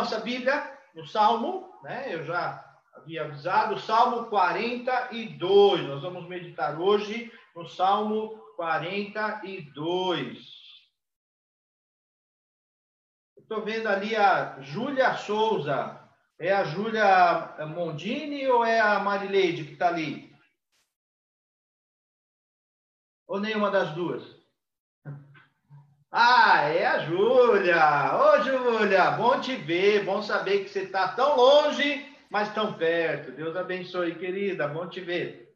nossa Bíblia no Salmo, né? Eu já havia avisado, Salmo 42. Nós vamos meditar hoje no Salmo 42. Estou vendo ali a Júlia Souza. É a Júlia Mondini ou é a Marileide que está ali? Ou nenhuma das duas? Ah, é a Júlia! Ô, Júlia, bom te ver, bom saber que você está tão longe, mas tão perto. Deus abençoe, querida, bom te ver.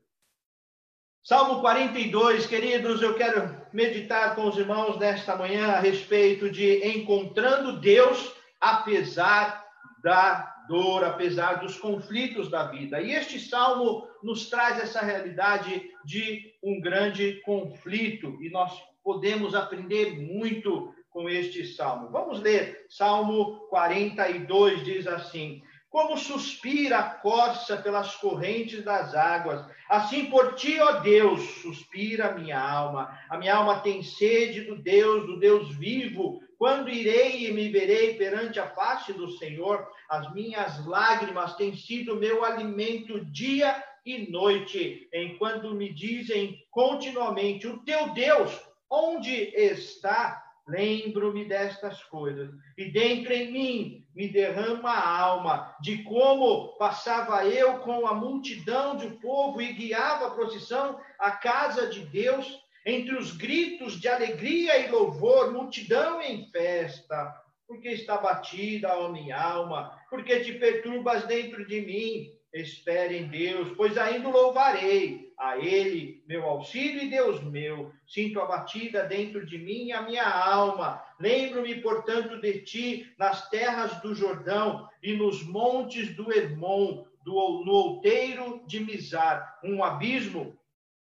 Salmo 42, queridos, eu quero meditar com os irmãos nesta manhã a respeito de encontrando Deus apesar da dor, apesar dos conflitos da vida. E este salmo nos traz essa realidade de um grande conflito e nós podemos aprender muito com este salmo. Vamos ler. Salmo 42 diz assim: Como suspira a corça pelas correntes das águas, assim por ti, ó Deus, suspira a minha alma. A minha alma tem sede do Deus, do Deus vivo. Quando irei e me verei perante a face do Senhor, as minhas lágrimas têm sido meu alimento dia e noite, enquanto me dizem continuamente: O teu Deus Onde está? Lembro-me destas coisas, e dentro em mim me derrama a alma de como passava eu com a multidão de povo e guiava a procissão à casa de Deus, entre os gritos de alegria e louvor, multidão em festa. Porque está batida a minha alma, porque te perturbas dentro de mim. Espere em Deus, pois ainda louvarei a Ele, meu auxílio e Deus meu. Sinto abatida dentro de mim a minha alma. Lembro-me, portanto, de ti nas terras do Jordão e nos montes do Hermon, do, no outeiro de Mizar. Um abismo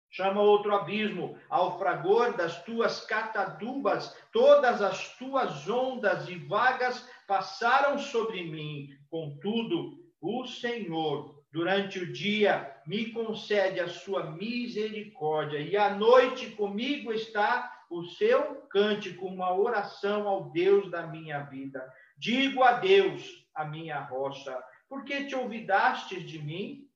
chama outro abismo, ao fragor das tuas catadubas, todas as tuas ondas e vagas passaram sobre mim. Contudo, o Senhor durante o dia me concede a sua misericórdia, e à noite comigo está o seu cântico, uma oração ao Deus da minha vida. Digo a Deus, a minha rocha, por que te olvidastes de mim?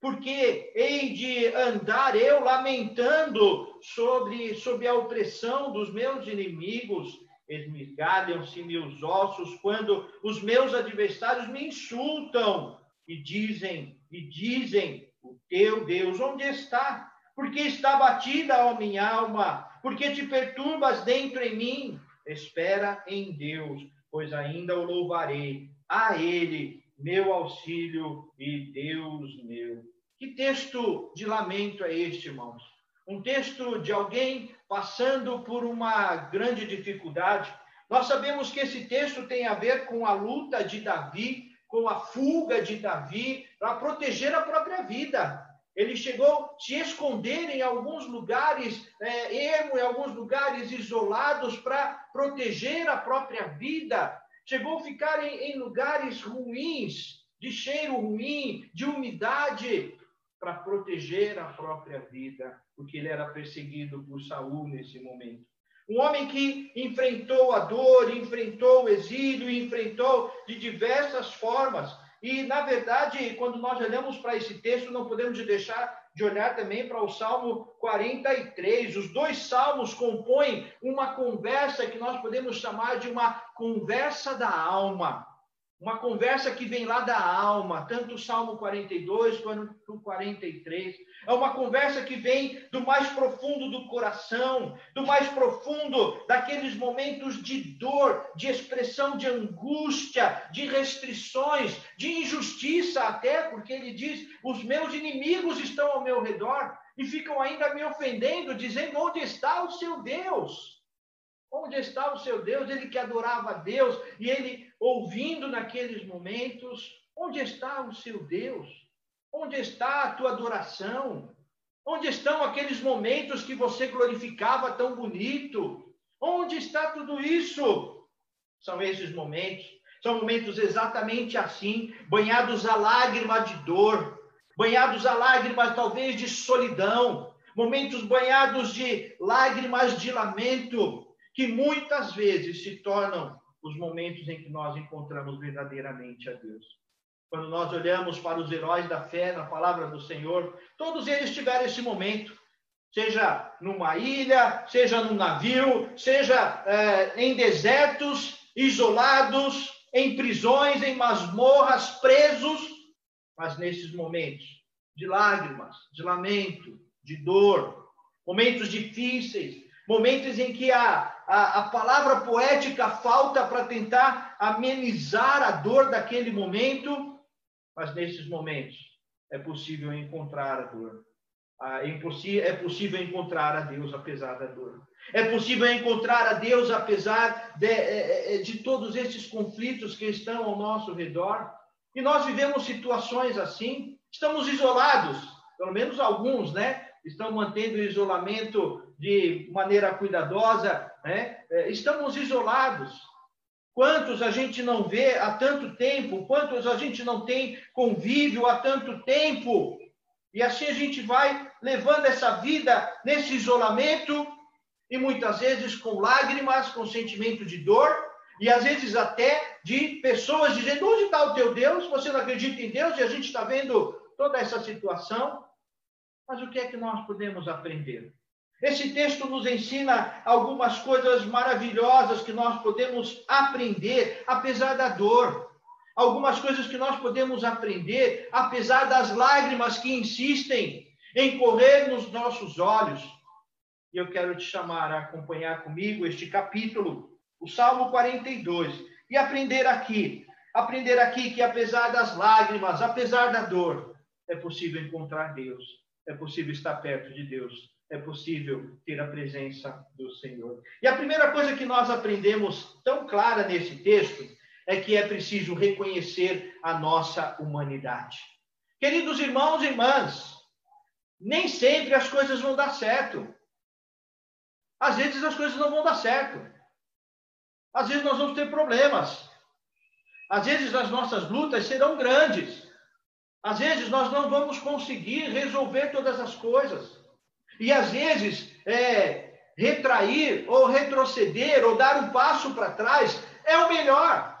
Porque hei de andar eu lamentando sobre, sobre a opressão dos meus inimigos, esmigalham-se meus ossos quando os meus adversários me insultam e dizem e dizem: O teu Deus onde está? Porque está batida, ó minha alma, porque te perturbas dentro em mim. Espera em Deus, pois ainda o louvarei. A Ele, meu auxílio e Deus meu. Que texto de lamento é este, irmãos? Um texto de alguém passando por uma grande dificuldade. Nós sabemos que esse texto tem a ver com a luta de Davi com a fuga de Davi para proteger a própria vida. Ele chegou a se esconder em alguns lugares é, ermo, em alguns lugares isolados para proteger a própria vida. Chegou a ficar em, em lugares ruins, de cheiro ruim, de umidade, para proteger a própria vida, porque ele era perseguido por Saul nesse momento. Um homem que enfrentou a dor, enfrentou o exílio, enfrentou de diversas formas. E, na verdade, quando nós olhamos para esse texto, não podemos deixar de olhar também para o Salmo 43. Os dois salmos compõem uma conversa que nós podemos chamar de uma conversa da alma. Uma conversa que vem lá da alma, tanto o Salmo 42 quanto o 43. É uma conversa que vem do mais profundo do coração, do mais profundo daqueles momentos de dor, de expressão de angústia, de restrições, de injustiça até, porque ele diz: os meus inimigos estão ao meu redor e ficam ainda me ofendendo, dizendo: onde está o seu Deus? Onde está o seu Deus? Ele que adorava a Deus e ele ouvindo naqueles momentos: onde está o seu Deus? Onde está a tua adoração? Onde estão aqueles momentos que você glorificava tão bonito? Onde está tudo isso? São esses momentos. São momentos exatamente assim, banhados a lágrima de dor, banhados a lágrimas talvez de solidão, momentos banhados de lágrimas de lamento, que muitas vezes se tornam os momentos em que nós encontramos verdadeiramente a Deus. Quando nós olhamos para os heróis da fé na palavra do Senhor, todos eles tiveram esse momento, seja numa ilha, seja num navio, seja é, em desertos, isolados, em prisões, em masmorras, presos, mas nesses momentos de lágrimas, de lamento, de dor, momentos difíceis, momentos em que a, a, a palavra poética falta para tentar amenizar a dor daquele momento, mas nesses momentos é possível encontrar a dor. Ah, é, é possível encontrar a Deus apesar da dor. É possível encontrar a Deus apesar de, é, é, de todos esses conflitos que estão ao nosso redor. E nós vivemos situações assim, estamos isolados, pelo menos alguns, né? Estão mantendo o isolamento de maneira cuidadosa, né? É, estamos isolados. Quantos a gente não vê há tanto tempo? Quantos a gente não tem convívio há tanto tempo? E assim a gente vai levando essa vida nesse isolamento e muitas vezes com lágrimas, com sentimento de dor e às vezes até de pessoas dizendo: onde está o teu Deus? Você não acredita em Deus? E a gente está vendo toda essa situação. Mas o que é que nós podemos aprender? Esse texto nos ensina algumas coisas maravilhosas que nós podemos aprender, apesar da dor. Algumas coisas que nós podemos aprender, apesar das lágrimas que insistem em correr nos nossos olhos. E eu quero te chamar a acompanhar comigo este capítulo, o Salmo 42, e aprender aqui, aprender aqui que apesar das lágrimas, apesar da dor, é possível encontrar Deus, é possível estar perto de Deus, é possível ter a presença do Senhor. E a primeira coisa que nós aprendemos tão clara nesse texto é que é preciso reconhecer a nossa humanidade. Queridos irmãos e irmãs, nem sempre as coisas vão dar certo. Às vezes as coisas não vão dar certo. Às vezes nós vamos ter problemas. Às vezes as nossas lutas serão grandes. Às vezes nós não vamos conseguir resolver todas as coisas. E às vezes é, retrair ou retroceder ou dar um passo para trás é o melhor.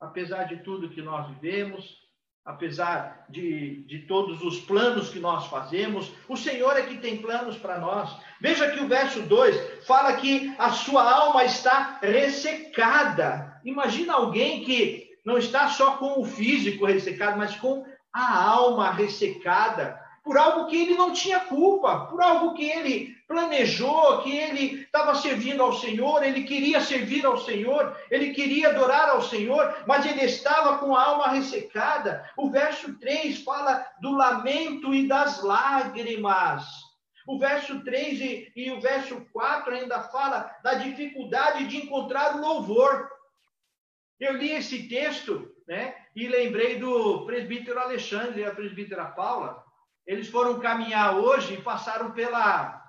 Apesar de tudo que nós vivemos, apesar de, de todos os planos que nós fazemos, o Senhor é que tem planos para nós. Veja que o verso 2 fala que a sua alma está ressecada. Imagina alguém que não está só com o físico ressecado, mas com a alma ressecada por algo que ele não tinha culpa, por algo que ele planejou, que ele estava servindo ao Senhor, ele queria servir ao Senhor, ele queria adorar ao Senhor, mas ele estava com a alma ressecada. O verso 3 fala do lamento e das lágrimas. O verso 3 e, e o verso 4 ainda fala da dificuldade de encontrar o louvor. Eu li esse texto, né? E lembrei do presbítero Alexandre e a presbítera Paula. Eles foram caminhar hoje e passaram pela,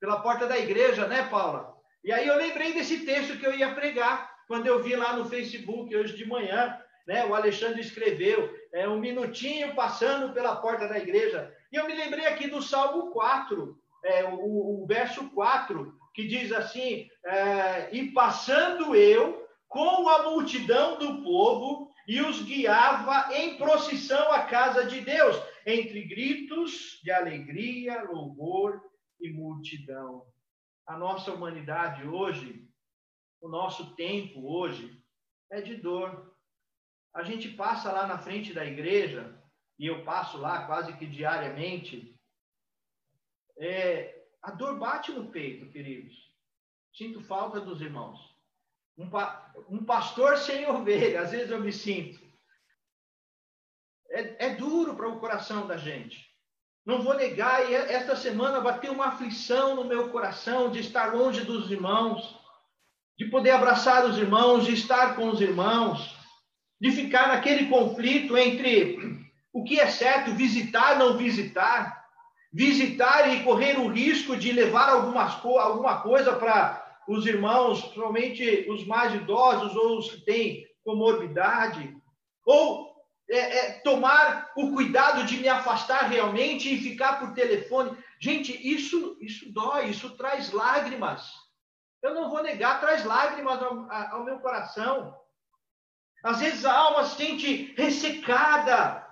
pela porta da igreja, né, Paula? E aí eu lembrei desse texto que eu ia pregar, quando eu vi lá no Facebook hoje de manhã, né? O Alexandre escreveu, é um minutinho passando pela porta da igreja. E eu me lembrei aqui do Salmo 4, é, o, o verso 4, que diz assim: é, E passando eu com a multidão do povo e os guiava em procissão à casa de Deus, entre gritos de alegria, louvor e multidão. A nossa humanidade hoje, o nosso tempo hoje, é de dor. A gente passa lá na frente da igreja, e eu passo lá quase que diariamente, é, a dor bate no peito, queridos. Sinto falta dos irmãos. Um, pa, um pastor sem ovelha, às vezes eu me sinto. É, é duro para o coração da gente. Não vou negar, e esta semana bateu uma aflição no meu coração de estar longe dos irmãos, de poder abraçar os irmãos, de estar com os irmãos, de ficar naquele conflito entre o que é certo, visitar, não visitar, visitar e correr o risco de levar algumas, alguma coisa para os irmãos, principalmente os mais idosos ou os que têm comorbidade, ou é, é, tomar o cuidado de me afastar realmente e ficar por telefone. Gente, isso, isso dói, isso traz lágrimas. Eu não vou negar, traz lágrimas ao, ao meu coração. Às vezes a alma se sente ressecada.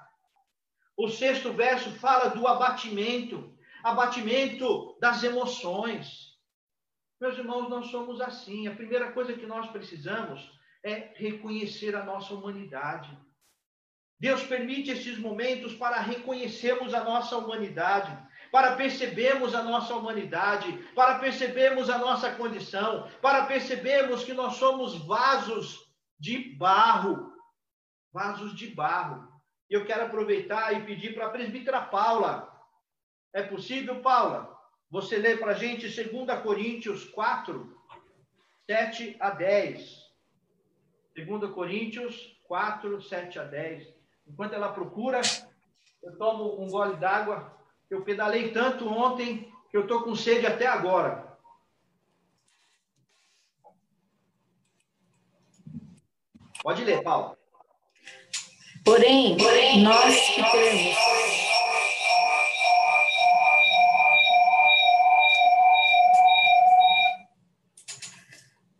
O sexto verso fala do abatimento abatimento das emoções. Meus irmãos, nós somos assim. A primeira coisa que nós precisamos é reconhecer a nossa humanidade. Deus permite esses momentos para reconhecermos a nossa humanidade, para percebermos a nossa humanidade, para percebermos a nossa condição, para percebermos que nós somos vasos de barro. Vasos de barro. Eu quero aproveitar e pedir para a presbítera Paula. É possível, Paula? Você lê para a gente 2 Coríntios 4, 7 a 10. 2 Coríntios 4, 7 a 10. Enquanto ela procura, eu tomo um gole d'água. Eu pedalei tanto ontem que eu estou com sede até agora. Pode ler, Paulo. Porém, Porém nós que temos.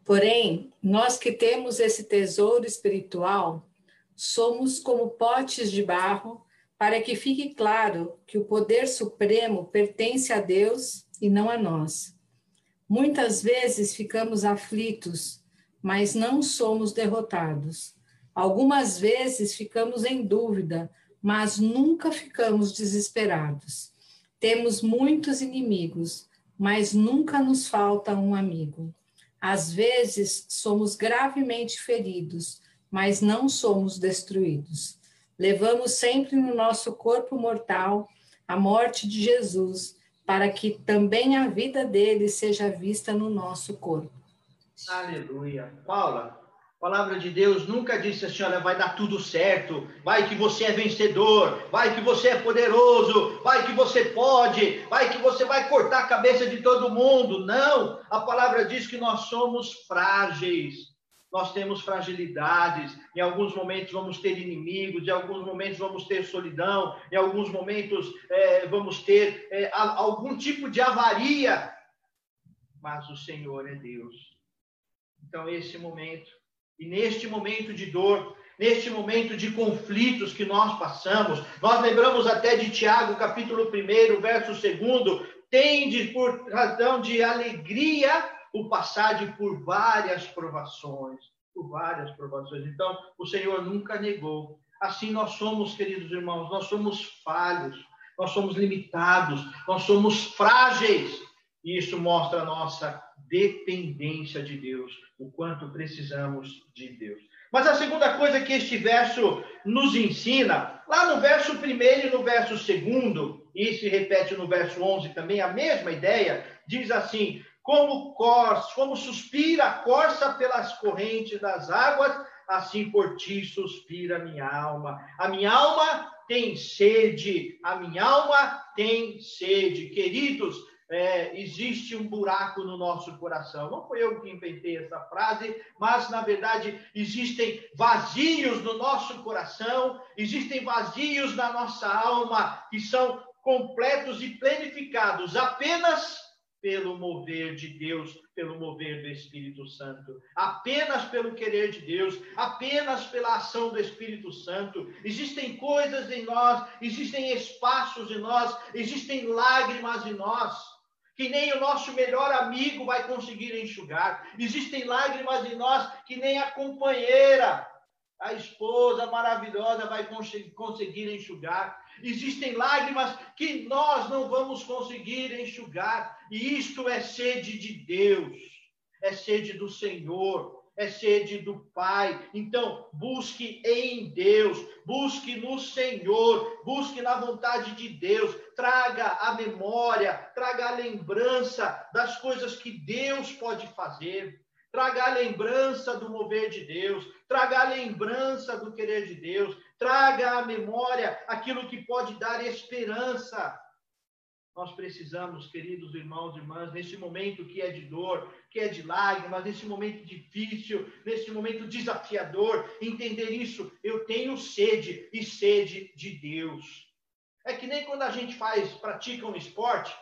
Porém, nós que temos esse tesouro espiritual, somos como potes de barro, para que fique claro que o poder supremo pertence a Deus e não a nós. Muitas vezes ficamos aflitos, mas não somos derrotados. Algumas vezes ficamos em dúvida, mas nunca ficamos desesperados. Temos muitos inimigos, mas nunca nos falta um amigo. Às vezes somos gravemente feridos, mas não somos destruídos. Levamos sempre no nosso corpo mortal a morte de Jesus, para que também a vida dele seja vista no nosso corpo. Aleluia. Paula, a palavra de Deus nunca disse assim: olha, vai dar tudo certo, vai que você é vencedor, vai que você é poderoso, vai que você pode, vai que você vai cortar a cabeça de todo mundo. Não, a palavra diz que nós somos frágeis, nós temos fragilidades, em alguns momentos vamos ter inimigos, em alguns momentos vamos ter solidão, em alguns momentos é, vamos ter é, algum tipo de avaria, mas o Senhor é Deus. Então, esse momento e neste momento de dor, neste momento de conflitos que nós passamos, nós lembramos até de Tiago, capítulo 1, verso 2, tende por razão de alegria o passar por várias provações, por várias provações. Então, o Senhor nunca negou. Assim nós somos, queridos irmãos, nós somos falhos, nós somos limitados, nós somos frágeis. E isso mostra a nossa dependência de Deus, o quanto precisamos de Deus. Mas a segunda coisa que este verso nos ensina, lá no verso primeiro e no verso segundo, e se repete no verso 11 também, a mesma ideia, diz assim: como corça, como suspira a corça pelas correntes das águas, assim por ti suspira a minha alma. A minha alma tem sede, a minha alma tem sede. Queridos, é, existe um buraco no nosso coração. Não foi eu que inventei essa frase, mas na verdade existem vazios no nosso coração, existem vazios na nossa alma que são completos e planificados apenas pelo mover de Deus, pelo mover do Espírito Santo, apenas pelo querer de Deus, apenas pela ação do Espírito Santo. Existem coisas em nós, existem espaços em nós, existem lágrimas em nós que nem o nosso melhor amigo vai conseguir enxugar. Existem lágrimas em nós que nem a companheira, a esposa maravilhosa vai conseguir enxugar. Existem lágrimas que nós não vamos conseguir enxugar. E isto é sede de Deus, é sede do Senhor é sede do Pai. Então, busque em Deus, busque no Senhor, busque na vontade de Deus, traga a memória, traga a lembrança das coisas que Deus pode fazer. Traga a lembrança do mover de Deus, traga a lembrança do querer de Deus, traga à memória aquilo que pode dar esperança nós precisamos, queridos irmãos e irmãs, nesse momento que é de dor, que é de lágrimas, nesse momento difícil, nesse momento desafiador, entender isso. Eu tenho sede e sede de Deus. É que nem quando a gente faz, pratica um esporte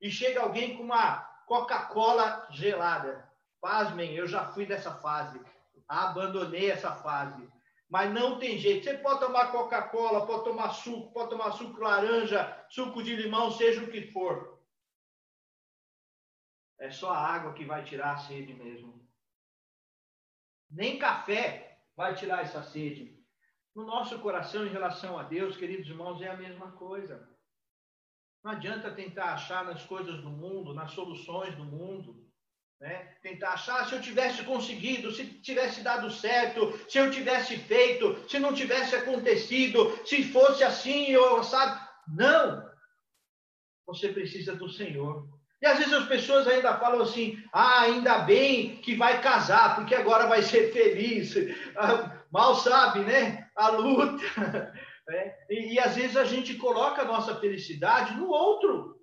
e chega alguém com uma Coca-Cola gelada. Pasmem, eu já fui dessa fase. Abandonei essa fase. Mas não tem jeito. Você pode tomar Coca-Cola, pode tomar suco, pode tomar suco laranja, suco de limão, seja o que for. É só a água que vai tirar a sede mesmo. Nem café vai tirar essa sede. No nosso coração, em relação a Deus, queridos irmãos, é a mesma coisa. Não adianta tentar achar nas coisas do mundo, nas soluções do mundo, né? Tentar achar se eu tivesse conseguido, se tivesse dado certo, se eu tivesse feito, se não tivesse acontecido, se fosse assim, ou sabe? Não! Você precisa do Senhor. E às vezes as pessoas ainda falam assim: ah, ainda bem que vai casar, porque agora vai ser feliz. Ah, mal sabe, né? A luta. É, e, e às vezes a gente coloca a nossa felicidade no outro.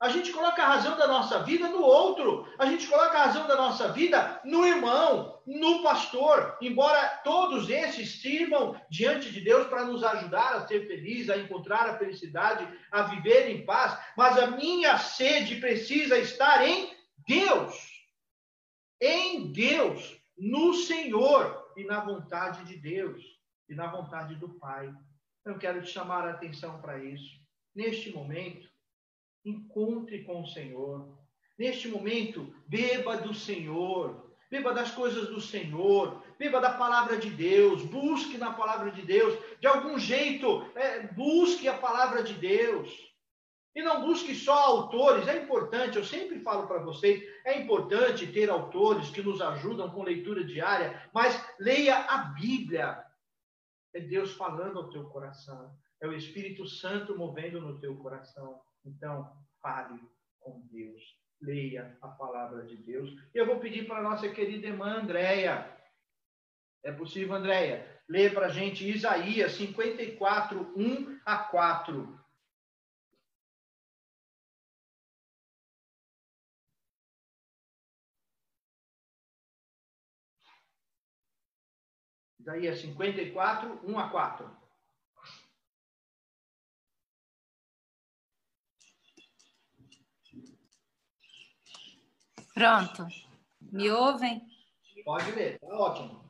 A gente coloca a razão da nossa vida no outro. A gente coloca a razão da nossa vida no irmão, no pastor. Embora todos esses sirvam diante de Deus para nos ajudar a ser felizes, a encontrar a felicidade, a viver em paz. Mas a minha sede precisa estar em Deus. Em Deus, no Senhor e na vontade de Deus e na vontade do Pai. Eu quero te chamar a atenção para isso. Neste momento, encontre com o Senhor. Neste momento, beba do Senhor, beba das coisas do Senhor, beba da palavra de Deus, busque na palavra de Deus, de algum jeito, é, busque a palavra de Deus. E não busque só autores, é importante, eu sempre falo para vocês, é importante ter autores que nos ajudam com leitura diária, mas leia a Bíblia. É Deus falando ao teu coração, é o Espírito Santo movendo no teu coração. Então, fale com Deus. Leia a palavra de Deus. E eu vou pedir para nossa querida irmã Andréia. É possível, Andréia? Ler para a gente Isaías 54, 1 a 4. Isaías 54, 1 a 4. Pronto. Me ouvem? Pode ler, tá ótimo.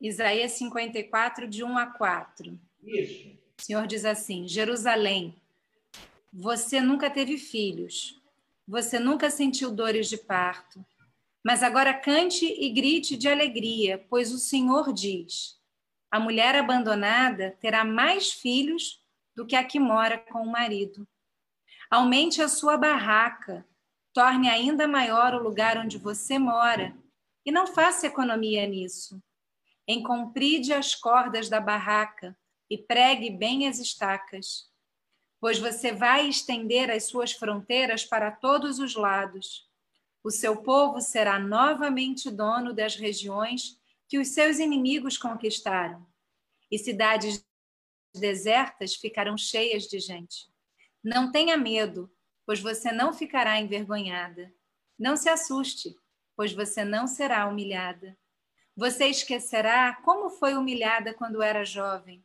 Isaías 54, de 1 a 4. Isso. O Senhor diz assim: Jerusalém, você nunca teve filhos, você nunca sentiu dores de parto, mas agora cante e grite de alegria, pois o Senhor diz: a mulher abandonada terá mais filhos do que a que mora com o marido. Aumente a sua barraca, Torne ainda maior o lugar onde você mora e não faça economia nisso. Encompride as cordas da barraca e pregue bem as estacas, pois você vai estender as suas fronteiras para todos os lados. O seu povo será novamente dono das regiões que os seus inimigos conquistaram, e cidades desertas ficarão cheias de gente. Não tenha medo, pois você não ficará envergonhada. Não se assuste, pois você não será humilhada. Você esquecerá como foi humilhada quando era jovem.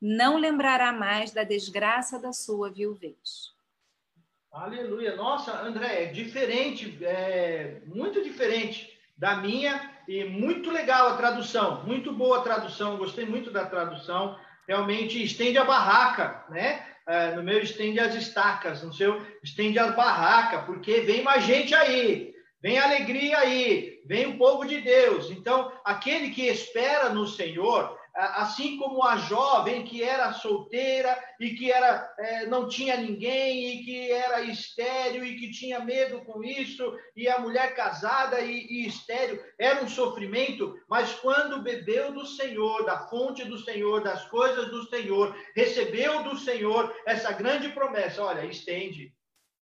Não lembrará mais da desgraça da sua viuvez. Aleluia. Nossa, André, é diferente, é muito diferente da minha e muito legal a tradução, muito boa a tradução, gostei muito da tradução. Realmente estende a barraca, né? É, no meu estende as estacas, no seu estende as barracas, porque vem mais gente aí, vem alegria aí, vem o povo de Deus. Então, aquele que espera no Senhor, assim como a jovem que era solteira e que era é, não tinha ninguém e que era estéril e que tinha medo com isso e a mulher casada e, e estéril era um sofrimento mas quando bebeu do Senhor da fonte do Senhor das coisas do Senhor recebeu do Senhor essa grande promessa olha estende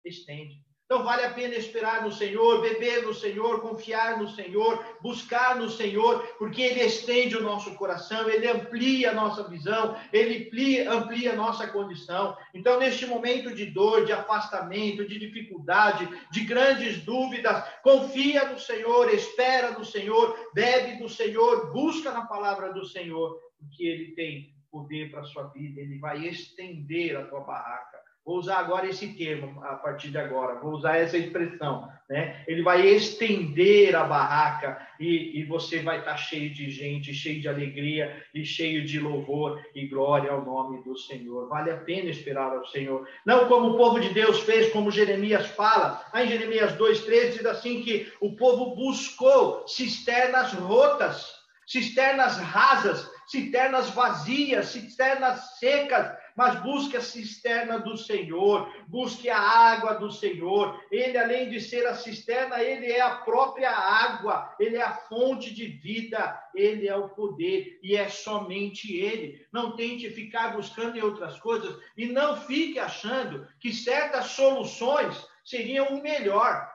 estende então vale a pena esperar no Senhor, beber no Senhor, confiar no Senhor, buscar no Senhor, porque Ele estende o nosso coração, Ele amplia a nossa visão, Ele amplia, amplia a nossa condição. Então, neste momento de dor, de afastamento, de dificuldade, de grandes dúvidas, confia no Senhor, espera no Senhor, bebe do Senhor, busca na palavra do Senhor, porque Ele tem poder para a sua vida, Ele vai estender a tua barraca Vou usar agora esse termo a partir de agora, vou usar essa expressão. Né? Ele vai estender a barraca e, e você vai estar cheio de gente, cheio de alegria e cheio de louvor e glória ao nome do Senhor. Vale a pena esperar ao Senhor. Não como o povo de Deus fez, como Jeremias fala. Aí em Jeremias 2,13 diz assim que o povo buscou cisternas rotas, cisternas rasas, cisternas vazias, cisternas secas, mas busque a cisterna do Senhor, busque a água do Senhor. Ele, além de ser a cisterna, ele é a própria água, ele é a fonte de vida, ele é o poder e é somente ele. Não tente ficar buscando em outras coisas e não fique achando que certas soluções seriam o melhor.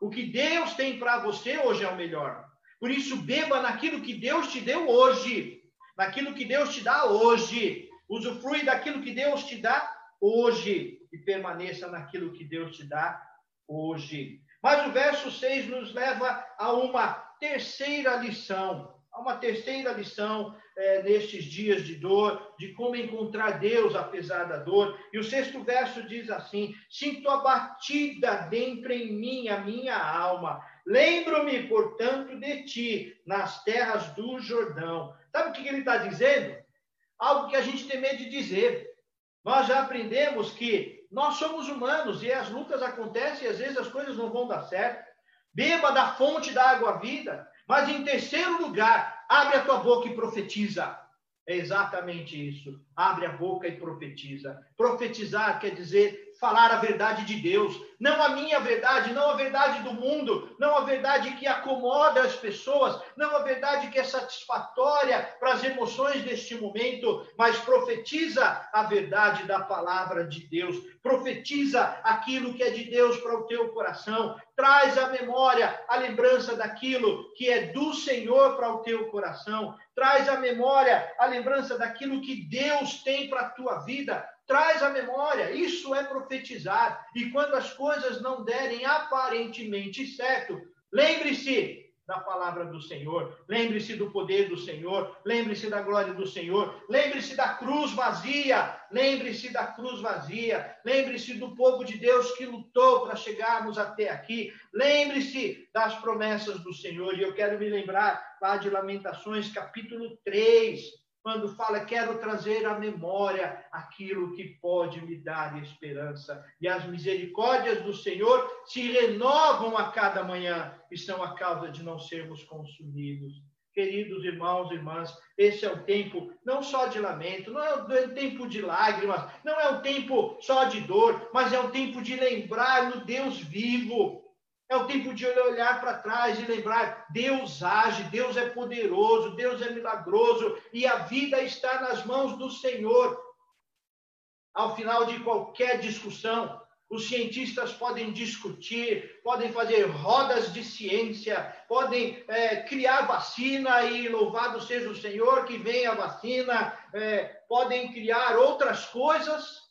O que Deus tem para você hoje é o melhor. Por isso, beba naquilo que Deus te deu hoje, naquilo que Deus te dá hoje. Usufrui daquilo que Deus te dá hoje e permaneça naquilo que Deus te dá hoje. Mas o verso 6 nos leva a uma terceira lição, a uma terceira lição é, nestes dias de dor, de como encontrar Deus apesar da dor. E o sexto verso diz assim: Sinto abatida dentro em mim a minha alma. Lembro-me, portanto, de ti nas terras do Jordão. Sabe o que ele está dizendo? Algo que a gente tem medo de dizer. Nós já aprendemos que nós somos humanos e as lutas acontecem e às vezes as coisas não vão dar certo. Beba da fonte da água vida, mas em terceiro lugar, abre a tua boca e profetiza. É exatamente isso. Abre a boca e profetiza. Profetizar quer dizer falar a verdade de Deus, não a minha verdade, não a verdade do mundo, não a verdade que acomoda as pessoas, não a verdade que é satisfatória para as emoções deste momento, mas profetiza a verdade da palavra de Deus, profetiza aquilo que é de Deus para o teu coração, traz à memória a lembrança daquilo que é do Senhor para o teu coração, traz à memória a lembrança daquilo que Deus tem para a tua vida, traz a memória, isso é profetizar. E quando as coisas não derem aparentemente certo, lembre-se da palavra do Senhor, lembre-se do poder do Senhor, lembre-se da glória do Senhor, lembre-se da cruz vazia, lembre-se da cruz vazia, lembre-se do povo de Deus que lutou para chegarmos até aqui, lembre-se das promessas do Senhor. E eu quero me lembrar lá de Lamentações, capítulo 3, quando fala, quero trazer à memória aquilo que pode me dar esperança. E as misericórdias do Senhor se renovam a cada manhã e são a causa de não sermos consumidos. Queridos irmãos e irmãs, esse é o tempo não só de lamento, não é o tempo de lágrimas, não é o tempo só de dor, mas é o tempo de lembrar no Deus vivo, é o tempo de olhar para trás e lembrar: Deus age, Deus é poderoso, Deus é milagroso e a vida está nas mãos do Senhor. Ao final de qualquer discussão, os cientistas podem discutir, podem fazer rodas de ciência, podem é, criar vacina e louvado seja o Senhor que vem a vacina, é, podem criar outras coisas.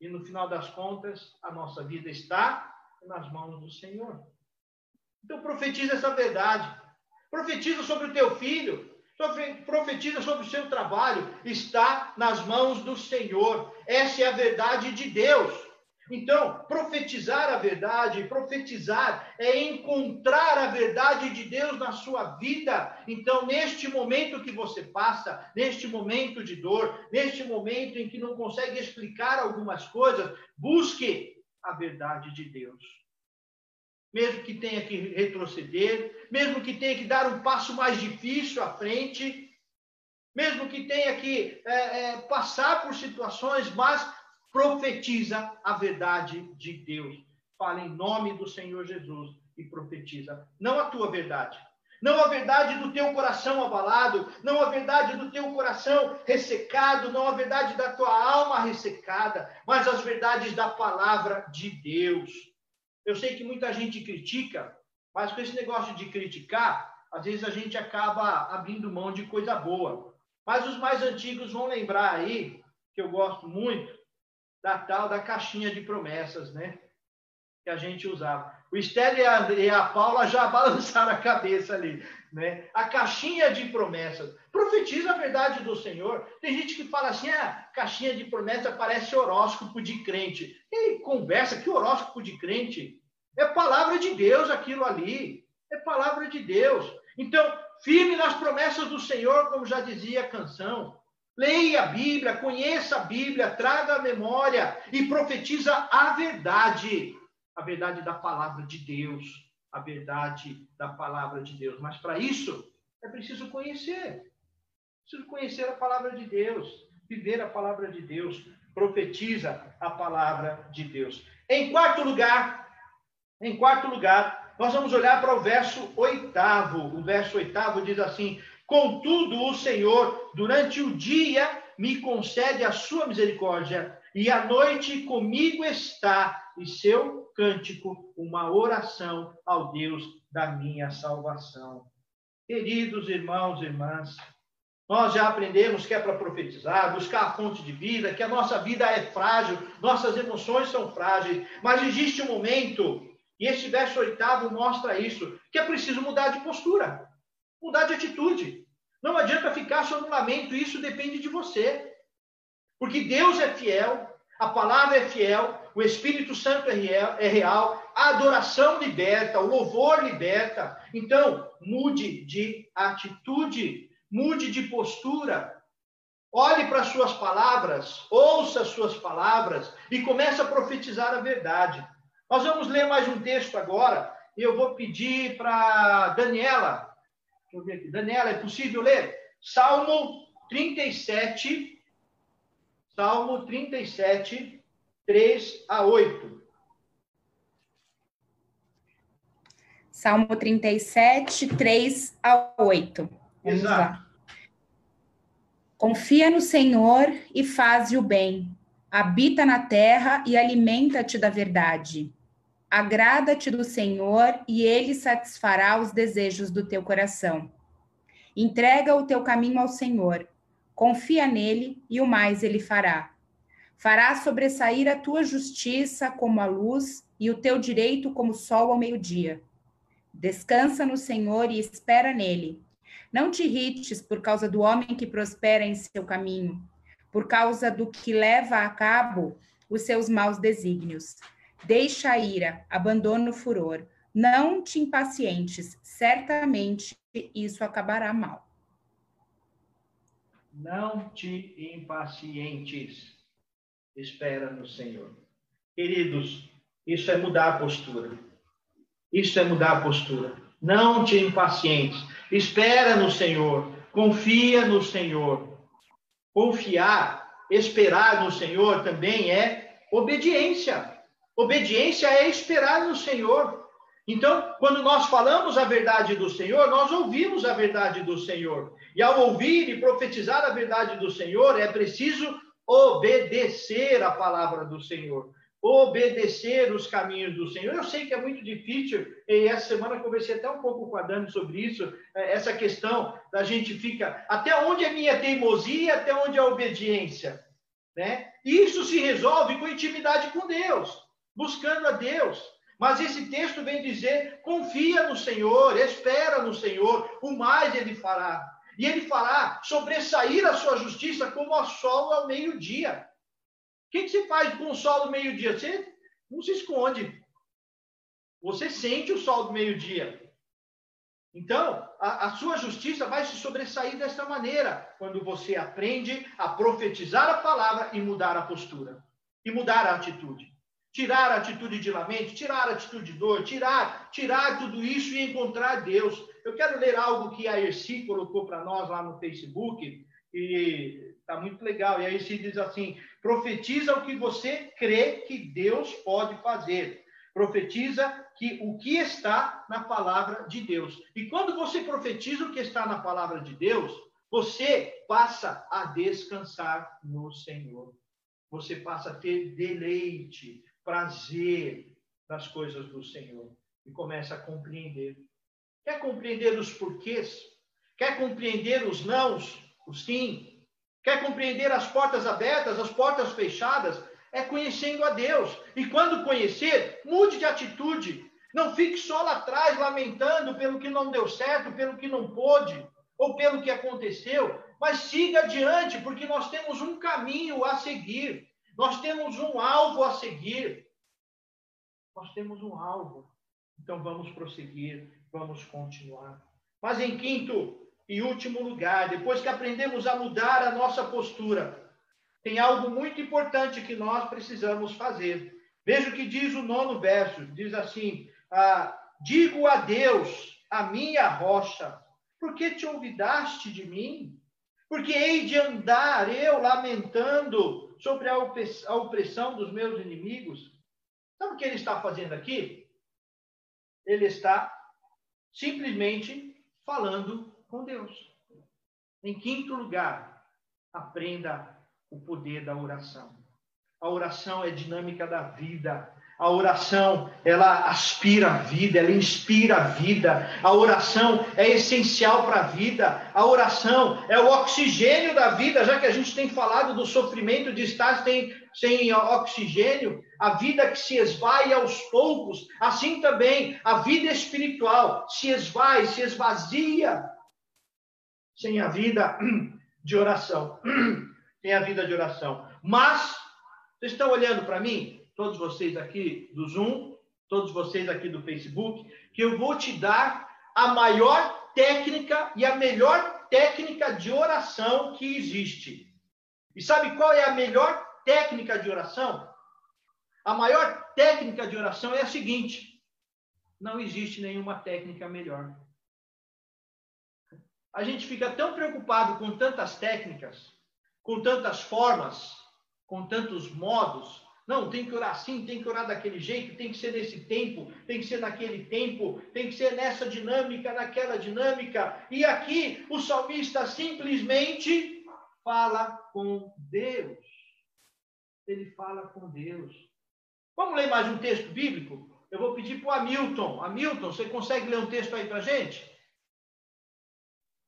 E no final das contas, a nossa vida está nas mãos do Senhor. Então profetiza essa verdade. Profetiza sobre o teu filho. Profetiza sobre o seu trabalho. Está nas mãos do Senhor. Essa é a verdade de Deus. Então, profetizar a verdade, profetizar é encontrar a verdade de Deus na sua vida. Então, neste momento que você passa, neste momento de dor, neste momento em que não consegue explicar algumas coisas, busque a verdade de Deus. Mesmo que tenha que retroceder, mesmo que tenha que dar um passo mais difícil à frente, mesmo que tenha que é, é, passar por situações, mas profetiza a verdade de Deus. Fala em nome do Senhor Jesus e profetiza. Não a tua verdade, não a verdade do teu coração abalado, não a verdade do teu coração ressecado, não a verdade da tua alma ressecada, mas as verdades da palavra de Deus. Eu sei que muita gente critica, mas com esse negócio de criticar, às vezes a gente acaba abrindo mão de coisa boa. Mas os mais antigos vão lembrar aí, que eu gosto muito, da tal da caixinha de promessas, né? Que a gente usava. O Esther e a, Paula já balançaram a cabeça ali. Né? A caixinha de promessas. Profetiza a verdade do Senhor. Tem gente que fala assim: ah, caixinha de promessa parece horóscopo de crente. E conversa, que horóscopo de crente? É palavra de Deus aquilo ali. É palavra de Deus. Então, firme nas promessas do Senhor, como já dizia a canção. Leia a Bíblia, conheça a Bíblia, traga a memória e profetiza a verdade. A verdade da palavra de Deus. A verdade da palavra de Deus. Mas para isso, é preciso conhecer. Preciso conhecer a palavra de Deus. Viver a palavra de Deus. Profetiza a palavra de Deus. Em quarto lugar, em quarto lugar, nós vamos olhar para o verso oitavo. O verso oitavo diz assim: Contudo, o Senhor, durante o dia, me concede a sua misericórdia, e à noite comigo está, e seu cântico, uma oração ao Deus da minha salvação. Queridos irmãos e irmãs, nós já aprendemos que é para profetizar, buscar a fonte de vida, que a nossa vida é frágil, nossas emoções são frágeis, mas existe um momento, e este verso oitavo mostra isso, que é preciso mudar de postura, mudar de atitude. Não adianta ficar só no lamento, isso depende de você. Porque Deus é fiel, a palavra é fiel, o Espírito Santo é real, é real, a adoração liberta, o louvor liberta. Então, mude de atitude, mude de postura. Olhe para suas palavras, ouça suas palavras e comece a profetizar a verdade. Nós vamos ler mais um texto agora, e eu vou pedir para Daniela Deixa eu ver aqui. Daniela, é possível ler? Salmo 37, Salmo 37, 3 a 8. Salmo 37, 3 a 8. Vamos Exato. lá. Confia no Senhor e faze o bem. Habita na terra e alimenta-te da verdade. Agrada-te do Senhor e ele satisfará os desejos do teu coração. Entrega o teu caminho ao Senhor, confia nele e o mais ele fará. Fará sobressair a tua justiça como a luz e o teu direito como o sol ao meio-dia. Descansa no Senhor e espera nele. Não te irrites por causa do homem que prospera em seu caminho, por causa do que leva a cabo os seus maus desígnios Deixa a ira, abandona o furor. Não te impacientes, certamente isso acabará mal. Não te impacientes, espera no Senhor. Queridos, isso é mudar a postura. Isso é mudar a postura. Não te impacientes, espera no Senhor, confia no Senhor. Confiar, esperar no Senhor também é obediência. Obediência é esperar no Senhor. Então, quando nós falamos a verdade do Senhor, nós ouvimos a verdade do Senhor. E ao ouvir e profetizar a verdade do Senhor, é preciso obedecer a palavra do Senhor, obedecer os caminhos do Senhor. Eu sei que é muito difícil, e essa semana conversei até um pouco com a Dani sobre isso, é, essa questão da gente fica até onde é minha teimosia, até onde é a obediência, né? Isso se resolve com intimidade com Deus buscando a Deus. Mas esse texto vem dizer: confia no Senhor, espera no Senhor, o mais ele fará. E ele fará sobressair a sua justiça como o sol ao meio-dia. O que, que se faz com o sol do meio-dia? Você não se esconde. Você sente o sol do meio-dia. Então, a, a, sua justiça vai se sobressair desta maneira, quando você aprende a profetizar a palavra e mudar a postura, e mudar a atitude tirar a atitude de lamento, tirar a atitude de dor, tirar, tirar tudo isso e encontrar Deus. Eu quero ler algo que a Erci colocou para nós lá no Facebook e está muito legal. E a Erci diz assim: profetiza o que você crê que Deus pode fazer. Profetiza que o que está na palavra de Deus. E quando você profetiza o que está na palavra de Deus, você passa a descansar no Senhor. Você passa a ter deleite, prazer das coisas do Senhor e começa a compreender. Quer compreender os porquês? Quer compreender os nãos, os sim? Quer compreender as portas abertas, as portas fechadas? É conhecendo a Deus. E quando conhecer, mude de atitude. Não fique só lá atrás lamentando pelo que não deu certo, pelo que não pôde, ou pelo que aconteceu, mas siga adiante, porque nós temos um caminho a seguir, nós temos um alvo a seguir. Nós temos um alvo. Então vamos prosseguir, vamos continuar. Mas em quinto e último lugar, depois que aprendemos a mudar a nossa postura, tem algo muito importante que nós precisamos fazer. Veja o que diz o nono verso: diz assim: ah, Digo a Deus, a minha rocha, por que te olvidaste de mim? Porque hei de andar eu lamentando sobre a opressão dos meus inimigos? Sabe o que ele está fazendo aqui? Ele está simplesmente falando com Deus. Em quinto lugar, aprenda o poder da oração. A oração é dinâmica da vida. A oração, ela aspira a vida, ela inspira a vida. A oração é essencial para a vida. A oração é o oxigênio da vida, já que a gente tem falado do sofrimento de estar sem, sem oxigênio, a vida que se esvai aos poucos, assim também a vida espiritual se esvai, se esvazia sem a vida de oração. Sem a vida de oração. Mas, vocês estão olhando para mim? todos vocês aqui do Zoom, todos vocês aqui do Facebook, que eu vou te dar a maior técnica e a melhor técnica de oração que existe. E sabe qual é a melhor técnica de oração? A maior técnica de oração é a seguinte: não existe nenhuma técnica melhor. A gente fica tão preocupado com tantas técnicas, com tantas formas, com tantos modos, não, tem que orar assim, tem que orar daquele jeito, tem que ser nesse tempo, tem que ser naquele tempo, tem que ser nessa dinâmica, naquela dinâmica. E aqui o salmista simplesmente fala com Deus. Ele fala com Deus. Vamos ler mais um texto bíblico? Eu vou pedir para o Hamilton. Hamilton, você consegue ler um texto aí para a gente?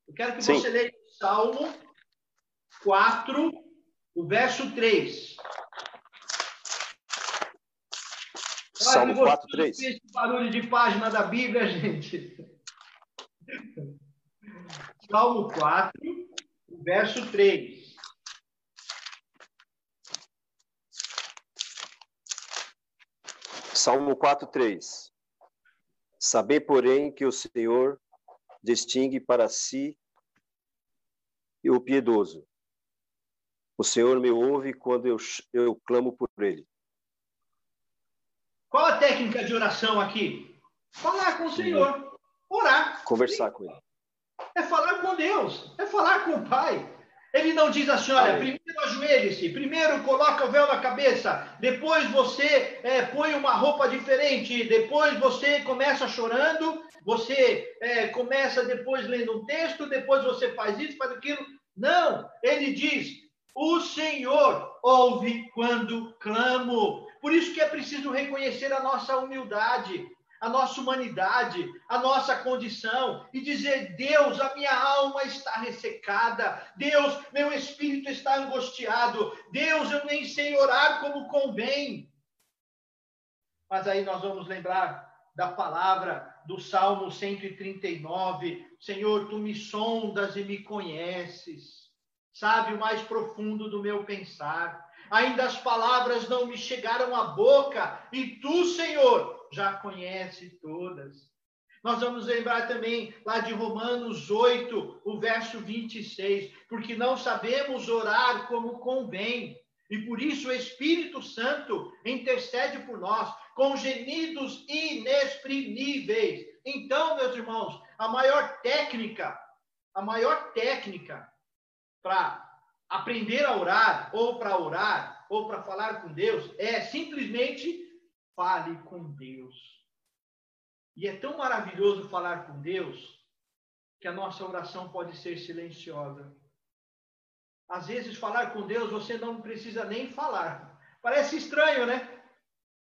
Eu quero que Sim. você leia o Salmo 4, o verso 3. Salmo 4, 3. Esse barulho de página da Bíblia, gente. Salmo 4, verso 3. Salmo 4, 3. Saber, porém, que o Senhor distingue para si o piedoso. O Senhor me ouve quando eu, eu clamo por ele. Qual a técnica de oração aqui? Falar com o Senhor. Orar. Conversar com Ele. É falar com Deus. É falar com o Pai. Ele não diz assim, olha, primeiro ajoelhe-se, primeiro coloca o véu na cabeça, depois você é, põe uma roupa diferente, depois você começa chorando, você é, começa depois lendo um texto, depois você faz isso, faz aquilo. Não, ele diz, o Senhor ouve quando clamo. Por isso que é preciso reconhecer a nossa humildade, a nossa humanidade, a nossa condição e dizer: Deus, a minha alma está ressecada, Deus, meu espírito está angustiado, Deus, eu nem sei orar como convém. Mas aí nós vamos lembrar da palavra do Salmo 139: Senhor, tu me sondas e me conheces, sabe o mais profundo do meu pensar. Ainda as palavras não me chegaram à boca, e tu, Senhor, já conhece todas. Nós vamos lembrar também lá de Romanos 8, o verso 26, porque não sabemos orar como convém, e por isso o Espírito Santo intercede por nós com gemidos inexprimíveis. Então, meus irmãos, a maior técnica, a maior técnica para aprender a orar, ou para orar, ou para falar com Deus, é simplesmente fale com Deus. E é tão maravilhoso falar com Deus que a nossa oração pode ser silenciosa. Às vezes, falar com Deus, você não precisa nem falar. Parece estranho, né?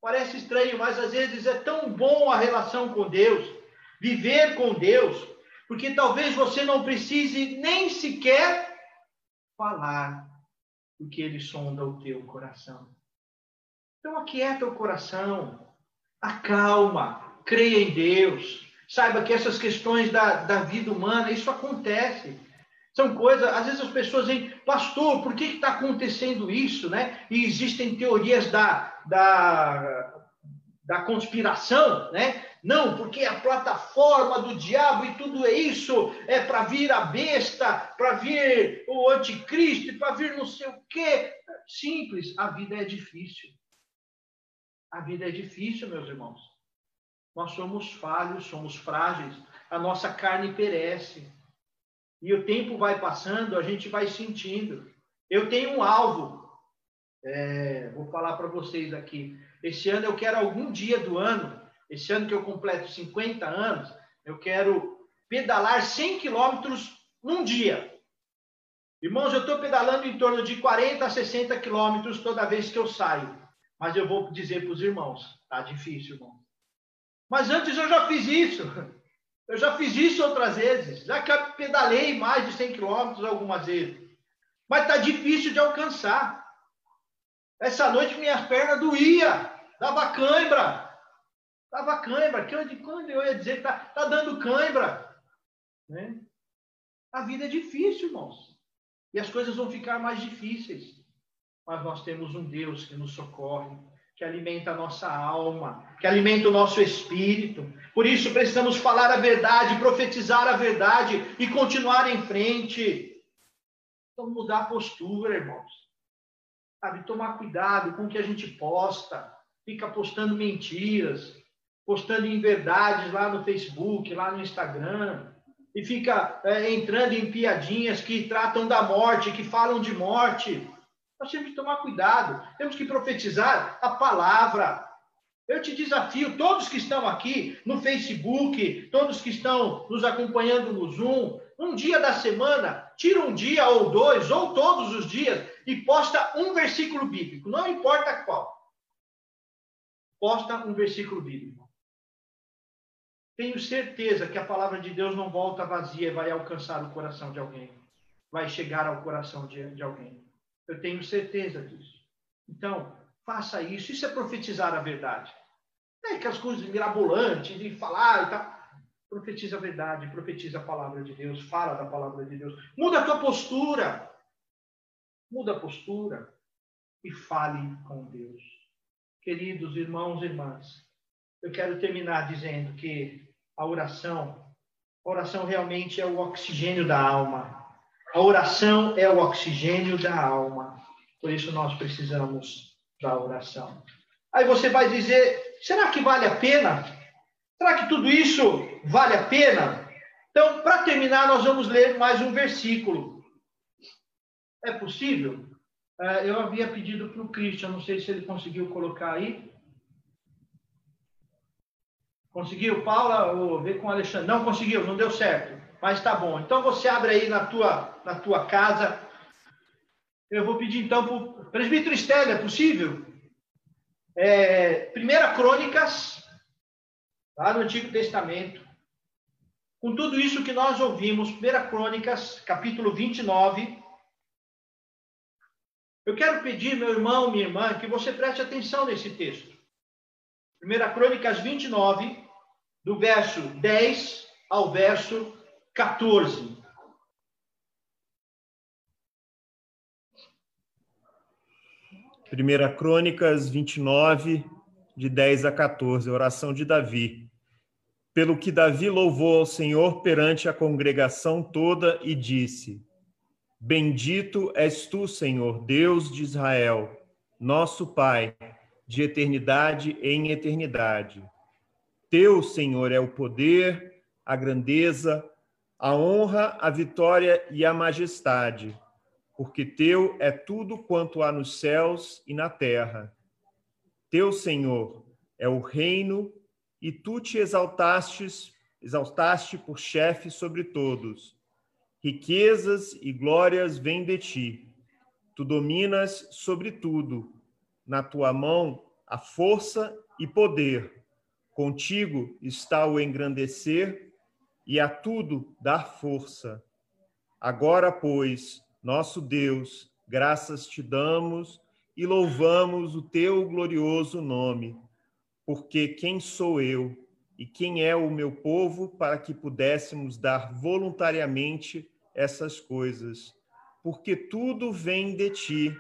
Parece estranho, mas às vezes é tão bom a relação com Deus, viver com Deus, porque talvez você não precise nem sequer falar, porque ele sonda o teu coração. Então, aquieta o coração, acalma, creia em Deus. Saiba que essas questões da, da vida humana, isso acontece. São coisas, às vezes as pessoas dizem, pastor, por que está acontecendo isso, né? E existem teorias da, da, da conspiração, né? Não, porque a plataforma do diabo e tudo é isso, é para vir a besta, para vir o anticristo, para vir não sei o quê. Simples, a vida é difícil. A vida é difícil, meus irmãos. Nós somos falhos, somos frágeis, a nossa carne perece. E o tempo vai passando, a gente vai sentindo. Eu tenho um alvo, é, vou falar para vocês aqui. Esse ano eu quero algum dia do ano, esse ano que eu completo 50 anos, eu quero pedalar 100 quilômetros num dia. Irmãos, eu estou pedalando em torno de 40 a 60 quilômetros toda vez que eu saio. Mas eu vou dizer para os irmãos, tá difícil, irmão. Mas antes eu já fiz isso. Eu já fiz isso outras vezes. Já pedalei mais de 100 quilômetros algumas vezes. Mas está difícil de alcançar. Essa noite minhas pernas doía, dava cãibra. Dava cãibra. Quando eu ia dizer que está tá dando cãibra. Né? A vida é difícil, irmãos. E as coisas vão ficar mais difíceis. Mas nós temos um Deus que nos socorre, que alimenta a nossa alma, que alimenta o nosso espírito. Por isso precisamos falar a verdade, profetizar a verdade e continuar em frente. Então mudar a postura, irmãos. Sabe, tomar cuidado com o que a gente posta. Fica postando mentiras, postando inverdades lá no Facebook, lá no Instagram. E fica é, entrando em piadinhas que tratam da morte, que falam de morte. Nós temos que tomar cuidado, temos que profetizar a palavra. Eu te desafio, todos que estão aqui no Facebook, todos que estão nos acompanhando no Zoom, um dia da semana, tira um dia ou dois, ou todos os dias, e posta um versículo bíblico, não importa qual. Posta um versículo bíblico. Tenho certeza que a palavra de Deus não volta vazia e vai alcançar o coração de alguém, vai chegar ao coração de, de alguém. Eu tenho certeza disso. Então, faça isso. Isso é profetizar a verdade. Não é que as coisas mirabolantes de falar e tal. Profetiza a verdade, profetiza a palavra de Deus, fala da palavra de Deus. Muda a tua postura. Muda a postura e fale com Deus. Queridos irmãos e irmãs, eu quero terminar dizendo que a oração, a oração realmente é o oxigênio da alma. A oração é o oxigênio da alma. Por isso nós precisamos da oração. Aí você vai dizer: será que vale a pena? Será que tudo isso vale a pena? Então, para terminar, nós vamos ler mais um versículo. É possível? É, eu havia pedido para o Christian, não sei se ele conseguiu colocar aí. Conseguiu, Paula? Ou ver com o Alexandre? Não conseguiu, não deu certo. Mas tá bom. Então você abre aí na tua, na tua casa. Eu vou pedir então para o presbítero Estélio, é possível? É, Primeira Crônicas, lá no Antigo Testamento. Com tudo isso que nós ouvimos, Primeira Crônicas, capítulo 29. Eu quero pedir, meu irmão, minha irmã, que você preste atenção nesse texto. Primeira Crônicas 29, do verso 10 ao verso 14. Primeira Crônicas 29, de 10 a 14, oração de Davi. Pelo que Davi louvou ao Senhor perante a congregação toda e disse: Bendito és tu, Senhor, Deus de Israel, nosso Pai, de eternidade em eternidade. Teu, Senhor, é o poder, a grandeza, a honra, a vitória e a majestade, porque teu é tudo quanto há nos céus e na terra. Teu, Senhor, é o reino e tu te exaltastes, exaltaste por chefe sobre todos. Riquezas e glórias vêm de ti. Tu dominas sobre tudo. Na tua mão a força e poder. Contigo está o engrandecer e a tudo dar força. Agora, pois, nosso Deus, graças te damos e louvamos o teu glorioso nome, porque quem sou eu E quem é o meu povo para que pudéssemos dar voluntariamente essas coisas? Porque tudo vem de ti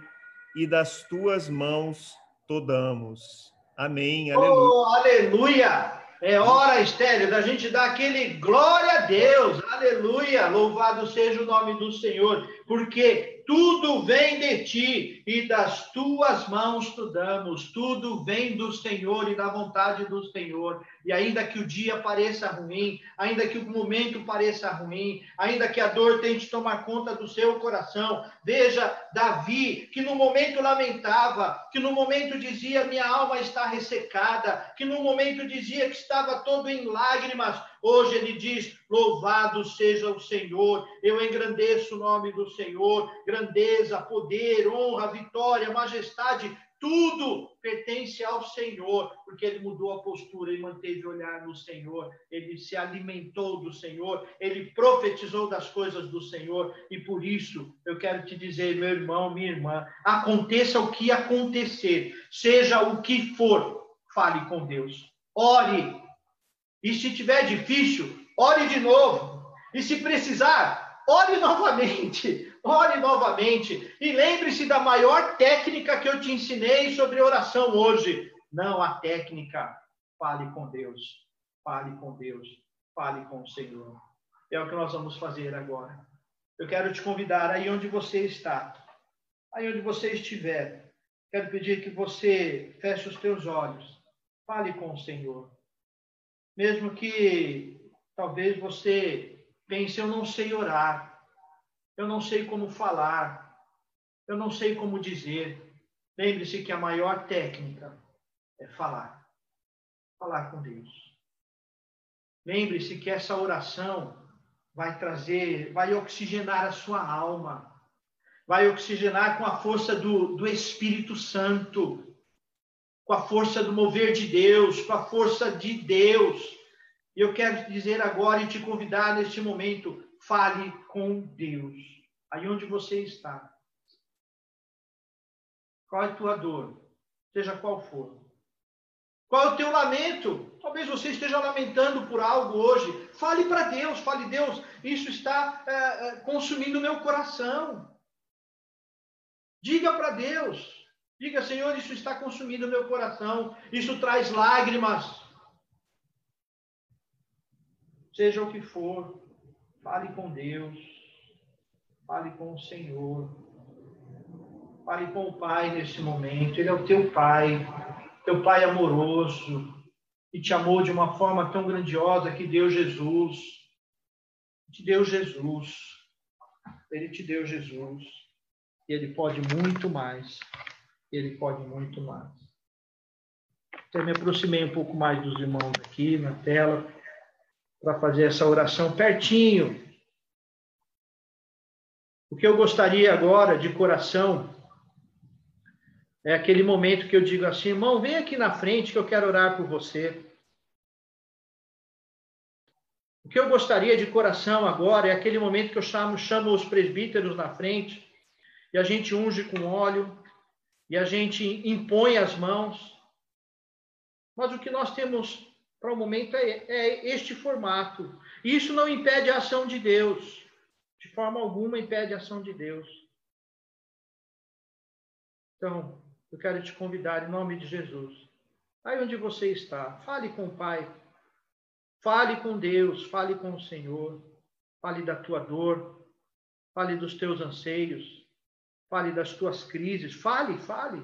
e das tuas mãos todamos. Amém. Aleluia. Oh, aleluia. É hora, Estéreo, da gente dar aquele glória a Deus. Aleluia. Louvado seja o nome do Senhor. Porque tudo vem de ti e das tuas mãos tu damos, tudo vem do Senhor e da vontade do Senhor. E ainda que o dia pareça ruim, ainda que o momento pareça ruim, ainda que a dor tente tomar conta do seu coração, veja Davi, que no momento lamentava, que no momento dizia: Minha alma está ressecada, que no momento dizia que estava todo em lágrimas, Hoje ele diz: Louvado seja o Senhor, eu engrandeço o nome do Senhor, grandeza, poder, honra, vitória, majestade, tudo pertence ao Senhor, porque ele mudou a postura e manteve o olhar no Senhor, ele se alimentou do Senhor, ele profetizou das coisas do Senhor, e por isso eu quero te dizer, meu irmão, minha irmã, aconteça o que acontecer, seja o que for, fale com Deus, ore, e se tiver difícil, ore de novo. E se precisar, ore novamente. Ore novamente. E lembre-se da maior técnica que eu te ensinei sobre oração hoje. Não a técnica. Fale com Deus. Fale com Deus. Fale com o Senhor. É o que nós vamos fazer agora. Eu quero te convidar aí onde você está. Aí onde você estiver. Quero pedir que você feche os teus olhos. Fale com o Senhor. Mesmo que talvez você pense, eu não sei orar, eu não sei como falar, eu não sei como dizer. Lembre-se que a maior técnica é falar. Falar com Deus. Lembre-se que essa oração vai trazer, vai oxigenar a sua alma, vai oxigenar com a força do, do Espírito Santo com a força do mover de Deus, com a força de Deus. E eu quero te dizer agora e te convidar neste momento, fale com Deus. Aí onde você está. Qual é a tua dor? Seja qual for. Qual é o teu lamento? Talvez você esteja lamentando por algo hoje. Fale para Deus, fale, Deus, isso está é, consumindo o meu coração. Diga para Deus. Diga, Senhor, isso está consumindo meu coração, isso traz lágrimas. Seja o que for, fale com Deus, fale com o Senhor, fale com o Pai nesse momento. Ele é o teu Pai, teu Pai amoroso, e te amou de uma forma tão grandiosa que deu Jesus. Te deu Jesus. Ele te deu Jesus. E ele pode muito mais ele pode muito mais. Até me aproximei um pouco mais dos irmãos aqui na tela para fazer essa oração pertinho. O que eu gostaria agora de coração é aquele momento que eu digo assim, irmão, vem aqui na frente que eu quero orar por você. O que eu gostaria de coração agora é aquele momento que eu chamo, chamo os presbíteros na frente e a gente unge com óleo e a gente impõe as mãos. Mas o que nós temos para o momento é, é este formato. Isso não impede a ação de Deus. De forma alguma impede a ação de Deus. Então, eu quero te convidar em nome de Jesus. Aí onde você está, fale com o Pai. Fale com Deus, fale com o Senhor. Fale da tua dor. Fale dos teus anseios fale das tuas crises, fale, fale.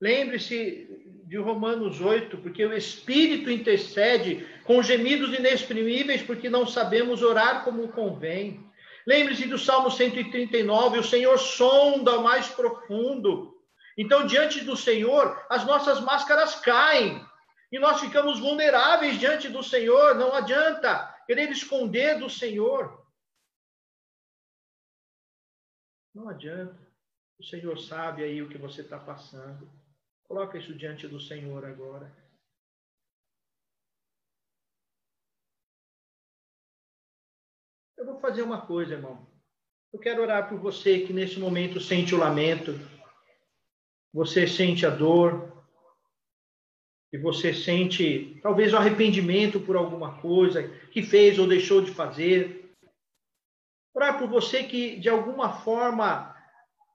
Lembre-se de Romanos 8, porque o Espírito intercede com gemidos inexprimíveis, porque não sabemos orar como convém. Lembre-se do Salmo 139, o Senhor sonda o mais profundo. Então, diante do Senhor, as nossas máscaras caem e nós ficamos vulneráveis diante do Senhor. Não adianta querer esconder do Senhor. Não adianta. O Senhor sabe aí o que você está passando. Coloca isso diante do Senhor agora. Eu vou fazer uma coisa, irmão. Eu quero orar por você que nesse momento sente o lamento, você sente a dor. e você sente talvez o arrependimento por alguma coisa que fez ou deixou de fazer. Orar por você que, de alguma forma,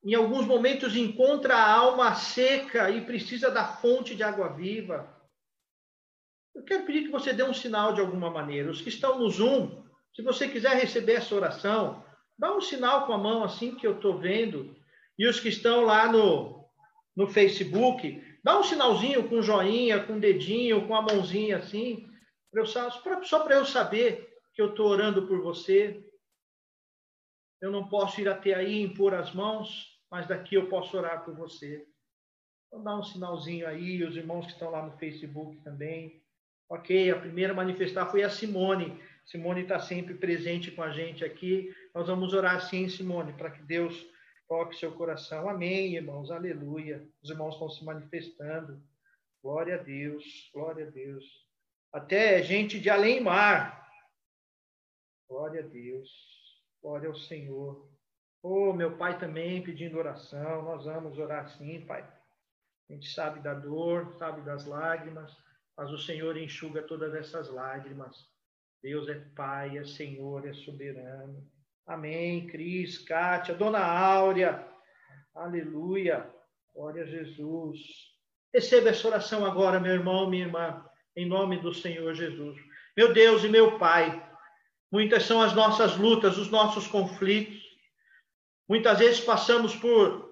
em alguns momentos encontra a alma seca e precisa da fonte de água viva. Eu quero pedir que você dê um sinal de alguma maneira. Os que estão no Zoom, se você quiser receber essa oração, dá um sinal com a mão assim que eu estou vendo. E os que estão lá no, no Facebook, Dá um sinalzinho com joinha, com dedinho, com a mãozinha assim, eu, só para eu saber que eu estou orando por você. Eu não posso ir até aí e impor as mãos, mas daqui eu posso orar por você. Então dá um sinalzinho aí, os irmãos que estão lá no Facebook também. Ok, a primeira a manifestar foi a Simone. Simone está sempre presente com a gente aqui. Nós vamos orar sim, Simone, para que Deus Toque seu coração. Amém, irmãos. Aleluia. Os irmãos estão se manifestando. Glória a Deus. Glória a Deus. Até gente de além mar. Glória a Deus. Glória ao Senhor. Oh, meu pai também pedindo oração. Nós vamos orar sim, pai. A gente sabe da dor, sabe das lágrimas, mas o Senhor enxuga todas essas lágrimas. Deus é Pai, é Senhor, é soberano. Amém. Cris, Kátia, Dona Áurea. Aleluia. Glória a Jesus. Receba essa oração agora, meu irmão, minha irmã, em nome do Senhor Jesus. Meu Deus e meu Pai, muitas são as nossas lutas, os nossos conflitos. Muitas vezes passamos por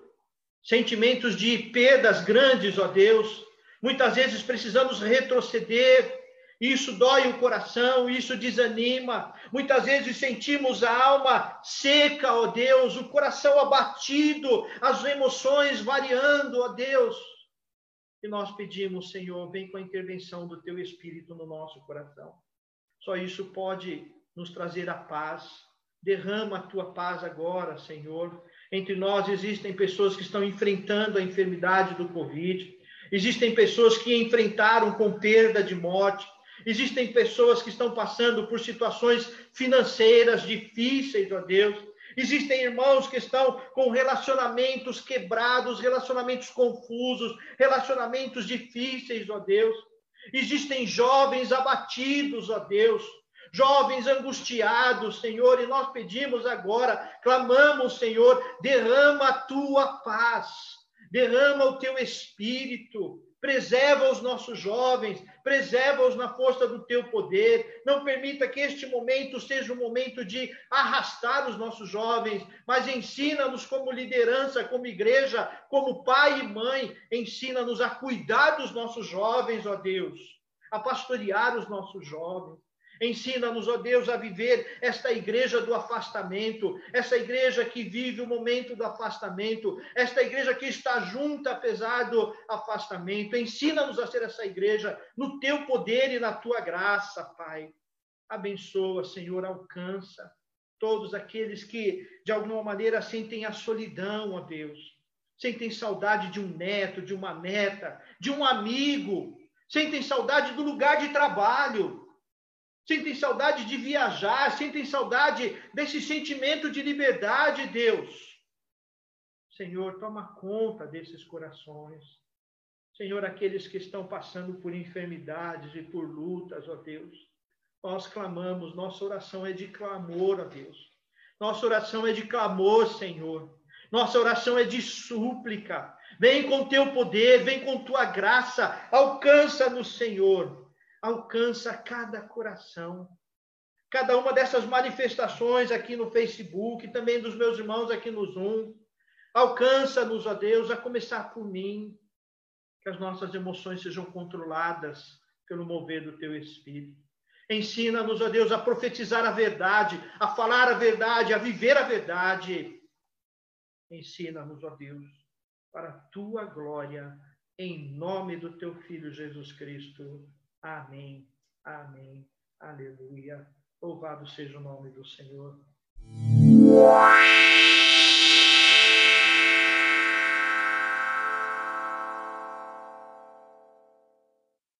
sentimentos de perdas grandes, ó Deus. Muitas vezes precisamos retroceder, isso dói o coração, isso desanima. Muitas vezes sentimos a alma seca, ó Deus, o coração abatido, as emoções variando, ó Deus. E nós pedimos, Senhor, vem com a intervenção do teu Espírito no nosso coração. Só isso pode nos trazer a paz. Derrama a tua paz agora, Senhor. Entre nós existem pessoas que estão enfrentando a enfermidade do Covid. Existem pessoas que enfrentaram com perda de morte. Existem pessoas que estão passando por situações financeiras difíceis, ó Deus. Existem irmãos que estão com relacionamentos quebrados, relacionamentos confusos, relacionamentos difíceis, ó Deus. Existem jovens abatidos, ó Deus, jovens angustiados, Senhor, e nós pedimos agora, clamamos, Senhor, derrama a tua paz, derrama o teu espírito, preserva os nossos jovens, preserva-os na força do teu poder. Não permita que este momento seja um momento de arrastar os nossos jovens, mas ensina-nos como liderança, como igreja, como pai e mãe, ensina-nos a cuidar dos nossos jovens, ó Deus, a pastorear os nossos jovens. Ensina-nos, ó Deus, a viver esta igreja do afastamento, essa igreja que vive o momento do afastamento, esta igreja que está junta apesar do afastamento. Ensina-nos a ser essa igreja no teu poder e na tua graça, Pai. Abençoa, Senhor, alcança todos aqueles que de alguma maneira sentem a solidão, ó Deus. Sentem saudade de um neto, de uma neta, de um amigo, sentem saudade do lugar de trabalho sentem saudade de viajar, sentem saudade desse sentimento de liberdade, Deus. Senhor, toma conta desses corações. Senhor, aqueles que estão passando por enfermidades e por lutas, ó Deus. Nós clamamos, nossa oração é de clamor, ó Deus. Nossa oração é de clamor, Senhor. Nossa oração é de súplica. Vem com teu poder, vem com tua graça, alcança-nos, Senhor alcança cada coração. Cada uma dessas manifestações aqui no Facebook, também dos meus irmãos aqui no Zoom, alcança-nos, ó Deus, a começar por mim, que as nossas emoções sejam controladas pelo mover do teu Espírito. Ensina-nos, ó Deus, a profetizar a verdade, a falar a verdade, a viver a verdade. Ensina-nos, ó Deus, para a tua glória, em nome do teu Filho Jesus Cristo. Amém. Amém. Aleluia. Louvado seja o nome do Senhor.